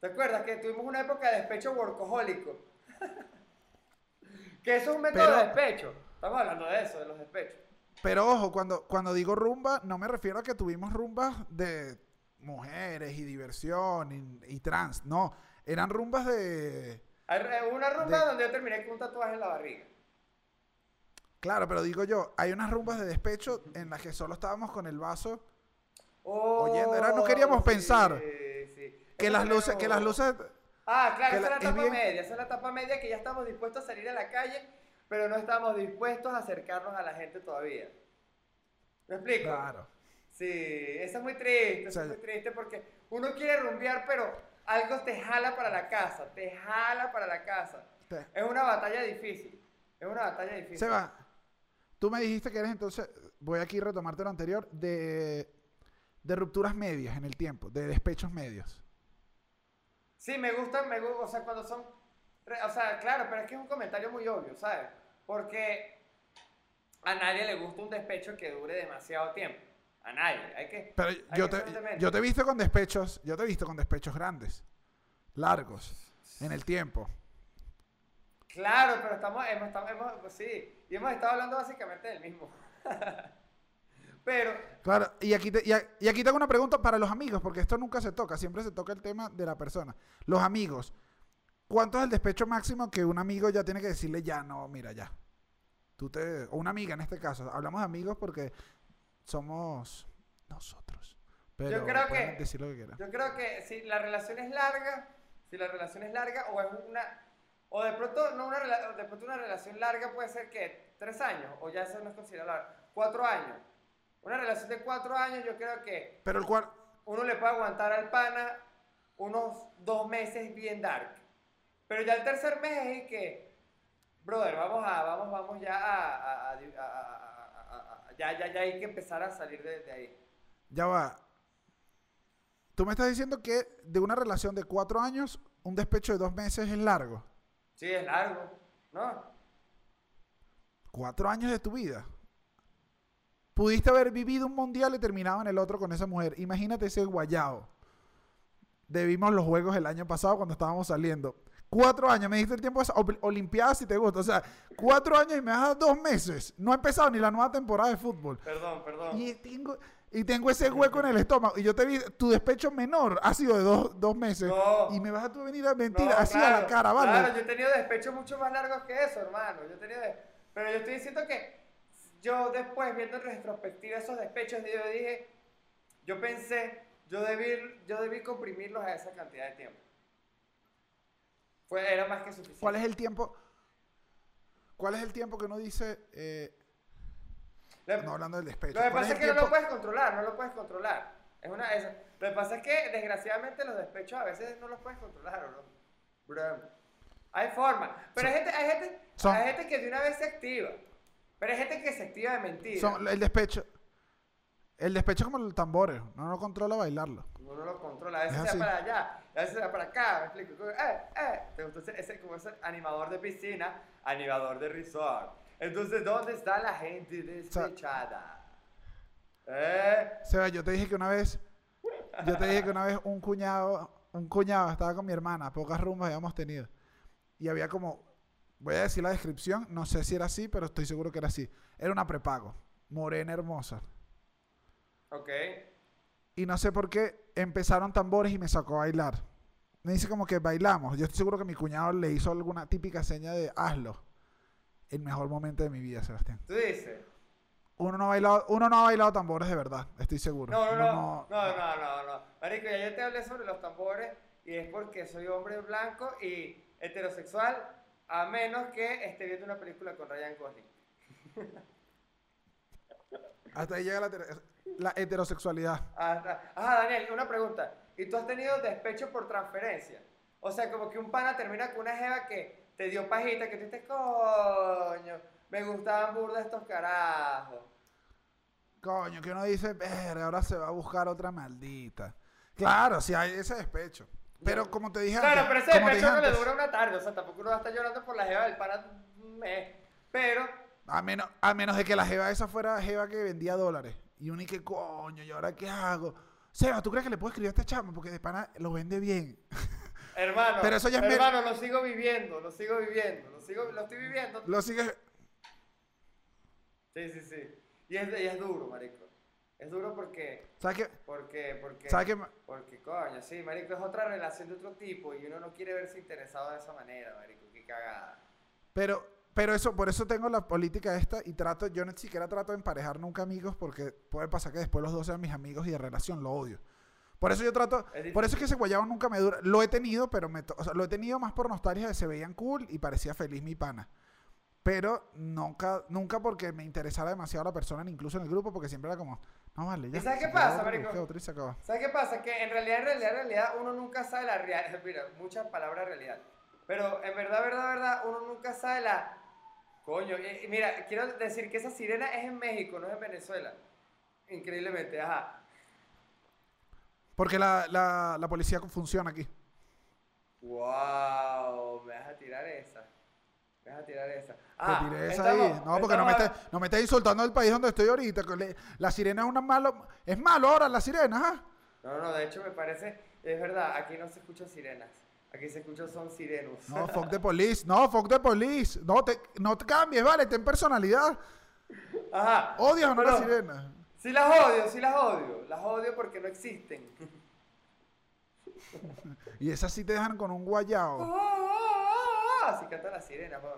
¿Te acuerdas que tuvimos una época de despecho workahólico? que eso es un método Pero- de despecho. Estamos hablando de eso, de los despechos. pero ojo, cuando, cuando digo rumba, no me refiero a que tuvimos rumbas de mujeres y diversión y, y trans, no, eran rumbas de... Hay una rumba De- donde yo terminé con un tatuaje en la barriga. Claro, pero digo yo, hay unas rumbas de despecho en las que solo estábamos con el vaso, Oh, Oyendo, era- no queríamos pensar sí. que las luces, que las luces, Ah, claro, esa la- es la etapa bien- media, esa es la etapa media que ya estamos dispuestos a salir a la calle, pero no estamos dispuestos a acercarnos a la gente todavía. ¿Me explico? claro, Sí, eso es muy triste, eso O sea, es muy triste porque uno quiere rumbear, pero algo te jala para la casa, te jala para la casa. te- Es una batalla difícil, es una batalla difícil. Seba, tú me dijiste que eres entonces, voy aquí a retomarte lo anterior, de, de rupturas medias en el tiempo, de despechos medios. Sí, me gustan, me gu- o sea, cuando son, o sea, claro, pero es que es un comentario muy obvio, ¿sabes? Porque a nadie le gusta un despecho que dure demasiado tiempo. A nadie, hay que... Pero hay yo que te, yo te he visto con despechos, yo te he visto con despechos grandes, largos, en el tiempo. Claro, pero estamos, hemos, estamos, hemos- sí, y hemos estado hablando básicamente del mismo. pero, Claro, y aquí, te- y, a- y aquí tengo una pregunta para los amigos, porque esto nunca se toca, siempre se toca el tema de la persona. Los amigos, ¿cuánto es el despecho máximo que un amigo ya tiene que decirle ya, no, mira, ya? Tú te, o una amiga en este caso, hablamos de amigos porque somos nosotros. Pero creo pueden que- decir lo que quieran. yo creo que si la relación es larga, si la relación es larga o es una, o de pronto, no una, de pronto una relación larga puede ser que tres años, o ya eso no es considerado largo, cuatro años. Una relación de cuatro años yo creo que Pero el cual, uno le puede aguantar al pana unos dos meses bien dark. Pero ya el tercer mes es que, brother, vamos a, vamos, vamos ya a, a- a- a- a- a- a- ya, ya, ya hay que empezar a salir de, de ahí. ya va. Tú me estás diciendo que de una relación de cuatro años, un despecho de dos meses es largo. Sí, es largo, ¿no? Cuatro años de tu vida. Pudiste haber vivido un mundial y terminado en el otro con esa mujer. Imagínate ese guayao. Debimos los juegos el año pasado cuando estábamos saliendo. Cuatro años, me diste el tiempo de Olimpiadas si te gusta. O sea, cuatro años y me das dos meses. No ha empezado ni la nueva temporada de fútbol. Perdón, perdón. Y tengo, y tengo ese hueco en el estómago. Y yo te vi, tu despecho menor ha sido de dos, dos meses. No. Y me vas a tú a venir a mentir No, así a claro, la cara, ¿vale? Claro, yo he tenido despechos mucho más largos que eso, hermano. Yo he tenido de- Pero yo estoy diciendo que yo después, viendo en retrospectiva esos despechos, yo dije, yo pensé, yo debí, yo debí comprimirlos a esa cantidad de tiempo. Fue, era más que suficiente. ¿Cuál es el tiempo? ¿Cuál es el tiempo que uno dice? eh, no hablando del despecho. Lo que ¿Cuál pasa es el que no lo tiempo? puedes controlar, no lo puedes controlar. Es una esa. Lo que pasa es que desgraciadamente los despechos a veces no los puedes controlar. Bro. Hay forma. Pero hay gente, hay gente, Son- hay gente que de una vez se activa. Pero hay gente que se activa de mentira. Son- el despecho. El despecho es como los tambores. No lo controla bailarlo. Uno no lo controla. A veces Es se va así. para allá, a veces se va para acá. Me explico. Como, Eh, eh. Ese, ese- como ese animador de piscina, animador de resort. Entonces, ¿dónde está la gente despechada? ¿Eh? Seba, yo te dije que una vez. Yo te dije que una vez un cuñado. Un cuñado estaba con mi hermana. Pocas rumbas habíamos tenido. Y había como. Voy a decir la descripción. No sé si era así, pero estoy seguro que era así. Era una prepago. Morena hermosa. Ok. Y no sé por qué empezaron tambores y me sacó a bailar. Me dice como que bailamos. Yo estoy seguro que mi cuñado le hizo alguna típica seña de hazlo. El mejor momento de mi vida, Sebastián. Tú dices. Uno no ha bailado, uno no ha bailado tambores de verdad, estoy seguro. No, no, Uno no, no, no, no, no. Marico, ya yo te hablé sobre los tambores y es porque soy hombre blanco y heterosexual, a menos que esté viendo una película con Ryan Gosling. Hasta ahí llega la, heter- la heterosexualidad. Hasta- Ajá, Daniel, una pregunta. ¿Y tú has tenido despecho por transferencia? O sea, como que un pana termina con una jeva que te dio pajita, que tú dices, coño, me gustaban burda estos carajos. Coño, que uno dice, verga, ahora se va a buscar otra maldita. Claro, sí hay ese despecho. Pero como te dije Claro, antes, pero ese como te despecho dije no le dura una tarde, o sea, tampoco uno va a estar llorando por la jeva del pana un mes. Pero, a menos, a menos de que la jeva esa fuera jeva que vendía dólares. Y uno y que coño, ¿y ahora qué hago? Seba, ¿tú crees que le puedo escribir a este chamo? Porque de pana lo vende bien. hermano, Pero eso ya es me- hermano, lo sigo viviendo, lo sigo viviendo, lo sigo, lo estoy viviendo. Lo sigue. Sí, sí, sí. Y es, y es duro, marico. Es duro porque, ¿Sabes qué? porque, porque, ¿Sabes qué? porque, coño, sí, marico, es otra relación de otro tipo y uno no quiere verse interesado de esa manera, marico, qué cagada. Pero, pero eso, por eso tengo la política esta y trato, yo ni siquiera trato de emparejar nunca amigos porque puede pasar que después los dos sean mis amigos y de relación lo odio. Por eso yo trato, Es por eso es que ese guayabo nunca me dura. Lo he tenido, pero me, o sea, lo he tenido más por nostalgia de se veían cool y parecía feliz mi pana. Pero nunca, nunca porque me interesara demasiado la persona, incluso en el grupo, porque siempre era como, no vale, ya. ¿Y sabes qué pasa, marico? ¿Sabes qué pasa? Que en realidad, en realidad, en realidad, uno nunca sabe la realidad. Mira, muchas palabras realidad. Pero en verdad, verdad, verdad, uno nunca sabe la. Coño, y- y mira, quiero decir que esa sirena es en México, no es en Venezuela. Increíblemente, ajá. Porque la, la, la policía funciona aquí. Wow, me vas a tirar esa. Me vas a tirar esa. Te Ah, tiré esa estamos- ahí. No, porque no me, estés, no me estés insultando del país donde estoy ahorita. La sirena es una malo. Es malo ahora la sirena, ¿ah? No, no, de hecho me parece, es verdad, aquí no se escuchan sirenas. Aquí se escuchan son sirenos. No, fuck the police. No, fuck the police. No te, no te cambies, vale, ten personalidad. Ajá. Odias o no la Pero- sirena. Sí las odio, sí las odio. Las odio porque no existen. Y esas sí te dejan con un guayao. Así canta la sirena, Juan.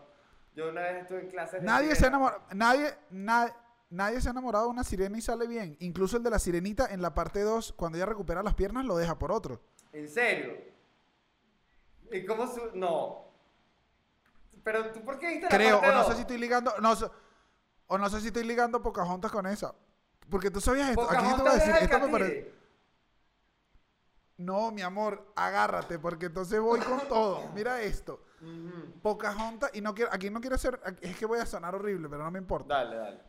Yo una vez estuve en clases Nadie se enamora. Nadie, na- nadie se ha enamorado de una sirena y sale bien. Incluso el de la sirenita en la parte 2, cuando ella recupera las piernas, lo deja por otro. ¿En serio? ¿Y cómo su...? No. Pero tú, ¿por qué viste la Creo, parte o no sé si estoy ligando. No, o no sé si estoy ligando Pocahontas con esa. Porque tú sabías esto. Aquí sí te voy a Pocahontas decir. es Esto me parece. No, mi amor, agárrate, porque entonces voy con todo. Mira esto. Ujú. Pocahontas, y no quiero, aquí no quiero ser, es que voy a sonar horrible, pero no me importa. Dale, dale.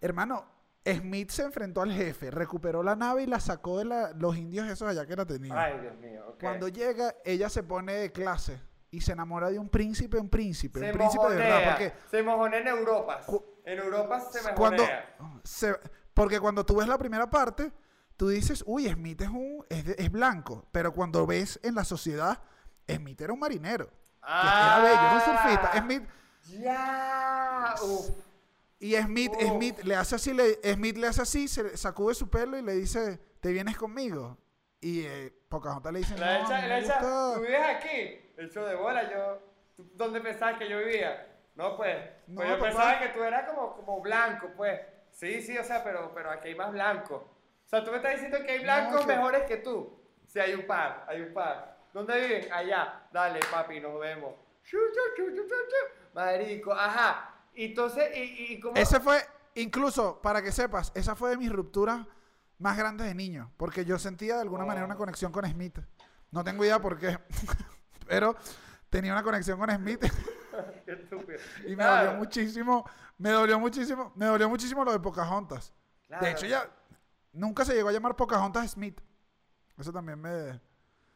Hermano, Smith se enfrentó al jefe, recuperó la nave y la sacó de la- los indios esos allá que la tenían. Ay, Dios mío. Cuando llega, ella se pone de clase y se enamora de un príncipe, un príncipe, se un príncipe de verdad. mojonea, Porque se mojonea en Europa. En Europa se me cuando, mojonea. se- porque cuando tú ves la primera parte, tú dices, uy, Smith es, un, es, es blanco. Pero cuando ves en la sociedad, Smith era un marinero. que era bello, era un surfista. Ah, Smith, Ya. Uf. y Smith, Uf. Smith le hace así, le, Smith le hace así, se sacude su pelo y le dice, ¿te vienes conmigo? Y eh, Pocahontas le dice, La no, echa, la me echa, gusta". tú vives aquí. El show de bola, yo. ¿tú ¿Dónde pensabas que yo vivía? No, pues. No, pues yo papá. pensaba que tú eras como, como blanco, pues. Sí, sí, o sea, pero, pero aquí hay más blanco. O sea, tú me estás diciendo que hay blancos que- mejores que tú. Sí, hay un par, hay un par. ¿Dónde viven? Allá. Dale, papi, nos vemos. Marico, ajá. Entonces, ¿y, y, cómo? Ese fue, Incluso, para que sepas, esa fue de mis rupturas más grandes de niño. Porque yo sentía de alguna manera una Oh. conexión con Smith. No tengo idea por qué. pero tenía una conexión con Smith Qué estúpido. y me Claro, dolió muchísimo. Me dolió muchísimo. Me dolió muchísimo lo de Pocahontas. claro. De hecho, ya nunca se llegó a llamar Pocahontas Smith. Eso también me.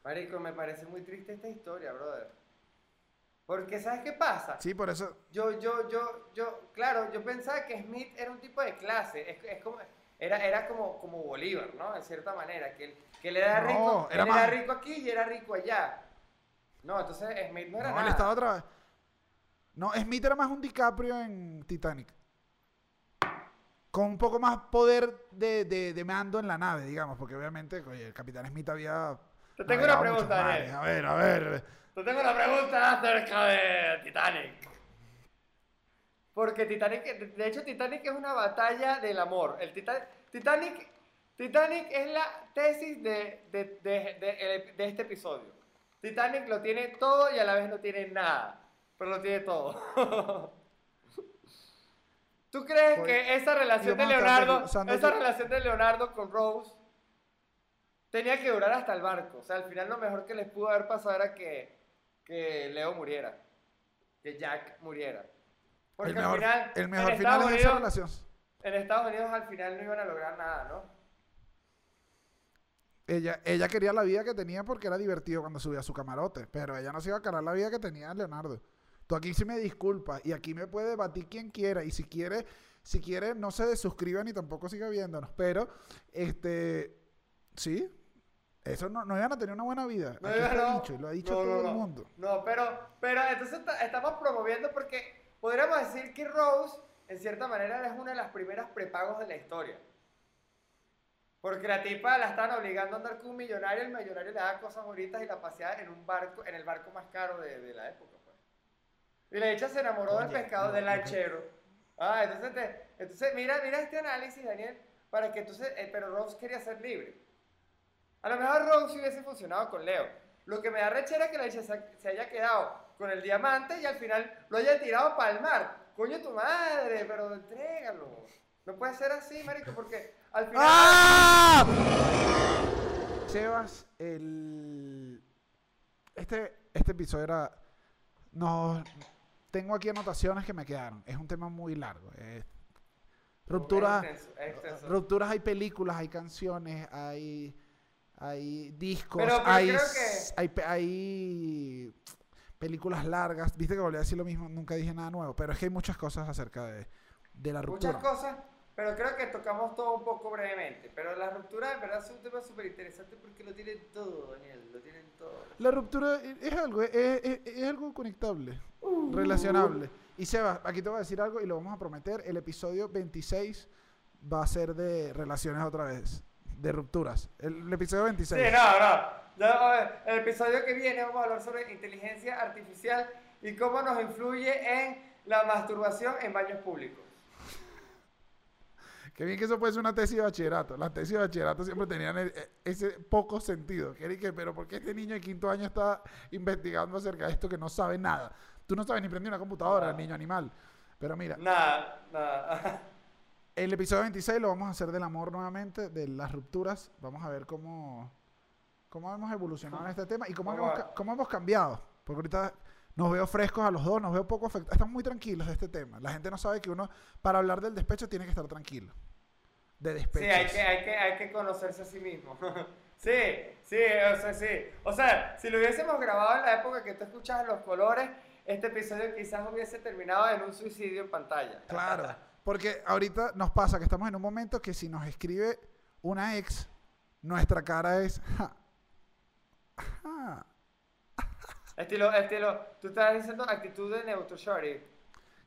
Marico, me parece muy triste esta historia, brother. Porque, ¿sabes qué pasa? Sí, por eso. Yo, yo, yo, yo, claro, yo pensaba que Smith era un tipo de clase, es, es como, era, era como, como Bolívar, ¿no? En cierta manera, que, él- que él era No, rico, era él más- era rico aquí y era rico allá. No, entonces Smith no era No, nada. él estaba otra vez. No, Smith era más un DiCaprio en Titanic. Con un poco más poder de, de, de mando en la nave, digamos, porque obviamente oye, el Capitán Smith había. Te tengo una pregunta. Daniel. A ver, a ver. Te tengo una pregunta acerca de Titanic. Porque Titanic, de hecho Titanic es una batalla del amor. El Tita- Titanic, Titanic es la tesis de, de- de- de este episodio. Titanic lo tiene todo y a la vez no tiene nada, pero lo tiene todo. ¿Tú crees Pues, que esa relación de Leonardo, esa yo- relación de Leonardo con Rose tenía que durar hasta el barco? O sea, al final lo mejor que les pudo haber pasado era que, que Leo muriera, que Jack muriera. Porque el mejor, al final, el mejor final de esa relación. En Estados Unidos al final no iban a lograr nada, ¿no? Ella, ella quería la vida que tenía porque era divertido cuando subía a su camarote, pero ella no se iba a calar la vida que tenía Leonardo. Tú aquí sí me disculpas y aquí me puede debatir quien quiera y si quiere, si quiere no se desuscriba ni tampoco siga viéndonos, pero este sí, eso no, no iban a tener una buena vida. No, aquí está no. dicho y lo ha dicho No, todo el mundo. No, pero, pero entonces ta- estamos promoviendo porque podríamos decir que Rose, en cierta manera, es una de las primeras prepagos de la historia. Porque la tipa la estaban obligando a andar con un millonario, el millonario le daba cosas bonitas y la paseaba en un barco, en el barco más caro de, de la época. Y la hecha se enamoró del pescado, no, del lanchero. Ah, entonces, te- entonces mira, mira este análisis, Daniel, para que entonces, eh, pero Rose quería ser libre. A lo mejor Rose hubiese funcionado con Leo. Lo que me da rechera es que la hecha se, se haya quedado con el diamante y al final lo haya tirado para el mar. Coño tu madre, pero entrégalo. No puede ser así, marico, porque al final... ¡Ah! Sebas, el este este episodio era no tengo aquí anotaciones que me quedaron. Es un tema muy largo. rupturas. Rupturas hay películas, hay canciones, hay, hay discos, Pero- pero hay, creo que- hay, pe- hay películas largas. Viste que volví a decir lo mismo, nunca dije nada nuevo, pero es que hay muchas cosas acerca de, de la ruptura. Muchas cosas, pero creo que tocamos todo un poco brevemente. Pero la ruptura, en verdad, es un tema súper interesante porque lo tienen todo, Daniel, lo tienen todo. La ruptura e- es algo, es, es- es algo conectable, relacionable. Y Seba, aquí te voy a decir algo y lo vamos a prometer. El episodio 26 va a ser de relaciones otra vez, de rupturas. El, episodio 26. Sí, no, no. El episodio que viene vamos a hablar sobre inteligencia artificial y cómo nos influye en la masturbación en baños públicos. Qué bien que eso puede ser una tesis de bachillerato. Las tesis de bachillerato siempre tenían e- e- ese poco sentido. Que pero ¿por qué este niño de quinto año está investigando acerca de esto que no sabe nada? Tú no sabes ni prender una computadora, Ah. niño animal. Pero mira, Nada, nada. El episodio 26 lo vamos a hacer del amor nuevamente, de las rupturas. Vamos a ver cómo, cómo hemos evolucionado en este tema y cómo, hemos, cómo hemos cambiado. Porque ahorita nos veo frescos a los dos, nos veo poco afectados. Estamos muy tranquilos de este tema. La gente no sabe que uno, para hablar del despecho, tiene que estar tranquilo. De despecho. Sí, hay que, hay, que, hay que conocerse a sí mismo. sí, sí, o sea, sí. O sea, si lo hubiésemos grabado en la época que tú escuchabas los colores, este episodio quizás hubiese terminado en un suicidio en pantalla. Claro. Porque ahorita nos pasa que estamos en un momento que si nos escribe una ex, nuestra cara es... "Ja, ja". Estilo, estilo, tú estás diciendo actitud de neutro shorty.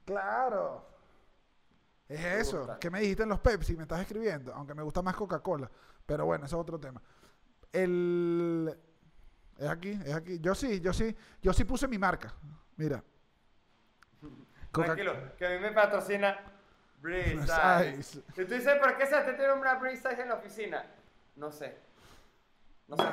Claro. Es Me eso. gusta. ¿Qué me dijiste en los Pepsi? Me estás escribiendo. Aunque me gusta más Coca-Cola. Pero bueno, ese es otro tema. El. Es aquí, es aquí. Yo sí, yo sí. Yo sí puse mi marca. Mira. Coca- Tranquilo, que a mí me patrocina Breeze. Y tú dices, ¿por qué se te tiene una Breeze Size en la oficina? No sé. No sé.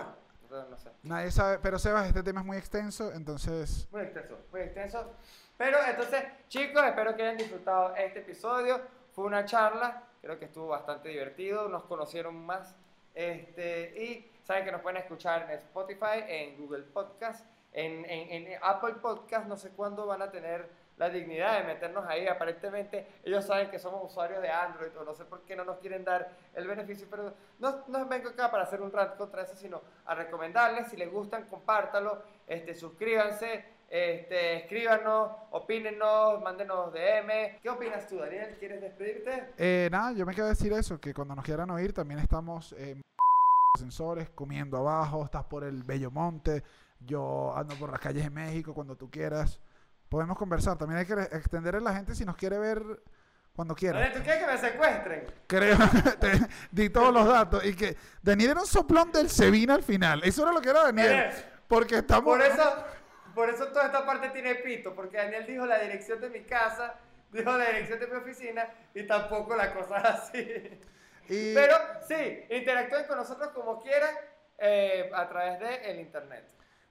No, no sé. Nadie sabe. Pero Sebas, este tema es muy extenso. Entonces. Muy extenso, muy extenso. Pero entonces, chicos, espero que hayan disfrutado este episodio. Fue fue una charla, creo que estuvo bastante divertido, nos conocieron más. Este, y saben que nos pueden escuchar en Spotify, en Google Podcast, en, en, en Apple Podcast, no sé cuándo van a tener la dignidad de meternos ahí. Aparentemente ellos saben que somos usuarios de Android no sé por qué no nos quieren dar el beneficio, pero no, no vengo acá para hacer un rant contra eso, sino a recomendarles, si les gustan, compártalo, este, suscríbanse, este, escríbanos, opínenos, mándenos DM. ¿Qué opinas tú, Daniel? ¿Quieres despedirte? Eh, nada, yo me quiero decir eso, que cuando nos quieran oír también estamos en ascensores, comiendo abajo, estás por el Bello Monte, yo ando por las calles de México cuando tú quieras. Podemos conversar, también hay que extender a la gente si nos quiere ver cuando quiera. ¿tú quieres que me secuestren? Creo, te di todos los datos y que Daniel era un soplón del Sevina al final. Eso era lo que era Daniel. Porque estamos... Por eso, por eso toda esta parte tiene pito, porque Daniel dijo la dirección de mi casa, dijo la dirección de mi oficina y tampoco la cosa es así. y- Pero sí, interactúen con nosotros como quieran eh, a través del el internet.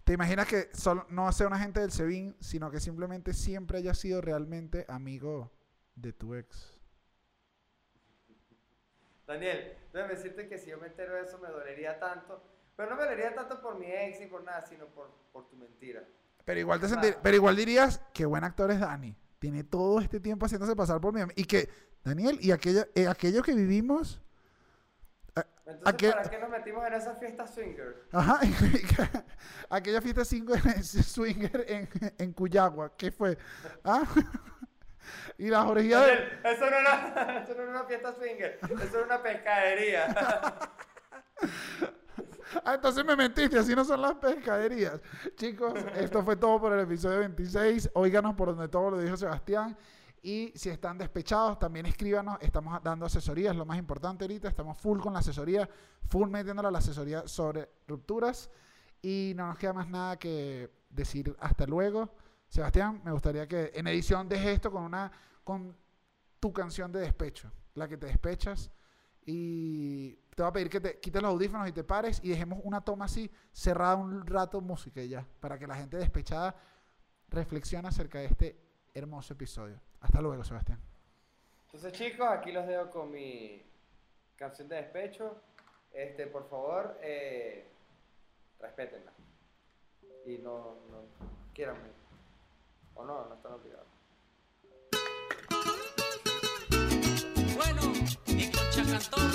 ¿Te imaginas que solo no sea un agente del SEBIN, sino que simplemente siempre haya sido realmente amigo de tu ex? Daniel, déjame decirte que si yo me entero de eso me dolería tanto, pero no me dolería tanto por mi ex ni por nada, sino por, por tu mentira. Pero igual, te Claro. sentir- pero igual dirías, qué buen actor es Dani. Tiene todo este tiempo haciéndose pasar por mí. Y que, Daniel, y aquella, eh, aquello que vivimos... Entonces, qué- ¿para qué nos metimos en esa fiesta swinger? Ajá, aquella fiesta swinger en, en Cuyagua, ¿qué fue? ¿Ah? y las orgías de... Eso no, era, eso no era una fiesta swinger, eso era una pescadería. Ah, entonces me mentiste, así no son las pescaderías. Chicos, esto fue todo por el episodio 26. Óiganos por donde todo lo dijo Sebastián. Y si están despechados, también escríbanos. Estamos dando asesorías, lo más importante ahorita. Estamos full con la asesoría, full metiéndola a la asesoría sobre rupturas. Y no nos queda más nada que decir hasta luego. Sebastián, me gustaría que en edición dejes esto con una con tu canción de despecho, la que te despechas. Y te voy a pedir que te quites los audífonos y te pares y dejemos una toma así, cerrada un rato música ya, para que la gente despechada reflexione acerca de este hermoso episodio. Hasta luego, Sebastián. Entonces, chicos, aquí los dejo con mi canción de despecho. Este, por favor, eh, respétenla. Y no, no, quieranme. O no, no están obligados. Bueno, mi concha cantó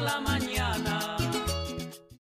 la mañana.